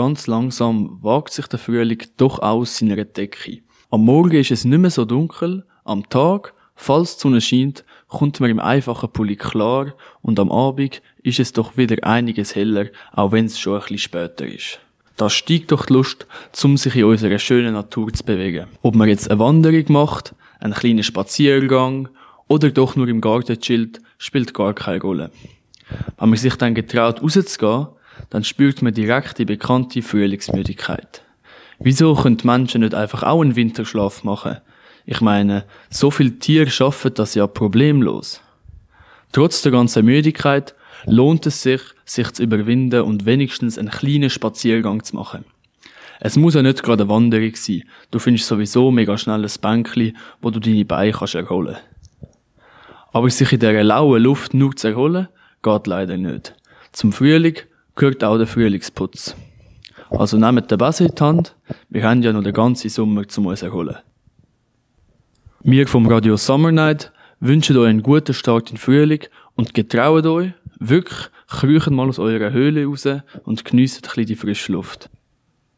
ganz langsam wagt sich der Frühling doch aus seiner Decke. Am Morgen ist es nicht mehr so dunkel, am Tag, falls die Sonne scheint, kommt man im einfachen Pulli klar und am Abend ist es doch wieder einiges heller, auch wenn es schon ein bisschen später ist. Da steigt doch die Lust, um sich in unserer schönen Natur zu bewegen. Ob man jetzt eine Wanderung macht, einen kleinen Spaziergang oder doch nur im Garten chillt, spielt gar keine Rolle. Wenn man sich dann getraut rauszugehen, dann spürt man direkt die bekannte Frühlingsmüdigkeit. Wieso können Menschen nicht einfach auch einen Winterschlaf machen? Ich meine, so viele Tiere schaffen das ja problemlos. Trotz der ganzen Müdigkeit lohnt es sich, sich zu überwinden und wenigstens einen kleinen Spaziergang zu machen. Es muss ja nicht gerade eine Wanderung sein. Du findest sowieso mega schnell ein Bänkli, wo du deine Beine kannst erholen. Aber sich in dieser lauen Luft nur zu erholen, geht leider nicht. Zum Frühling gehört auch der Frühlingsputz. Also nehmt den Besen in die Hand, wir haben ja noch den ganzen Sommer zum uns erholen. Wir vom Radio Summer Night wünschen euch einen guten Start in den Frühling und getraut euch, wirklich, kriechen mal aus eurer Höhle raus und geniessen ein bisschen die frische Luft.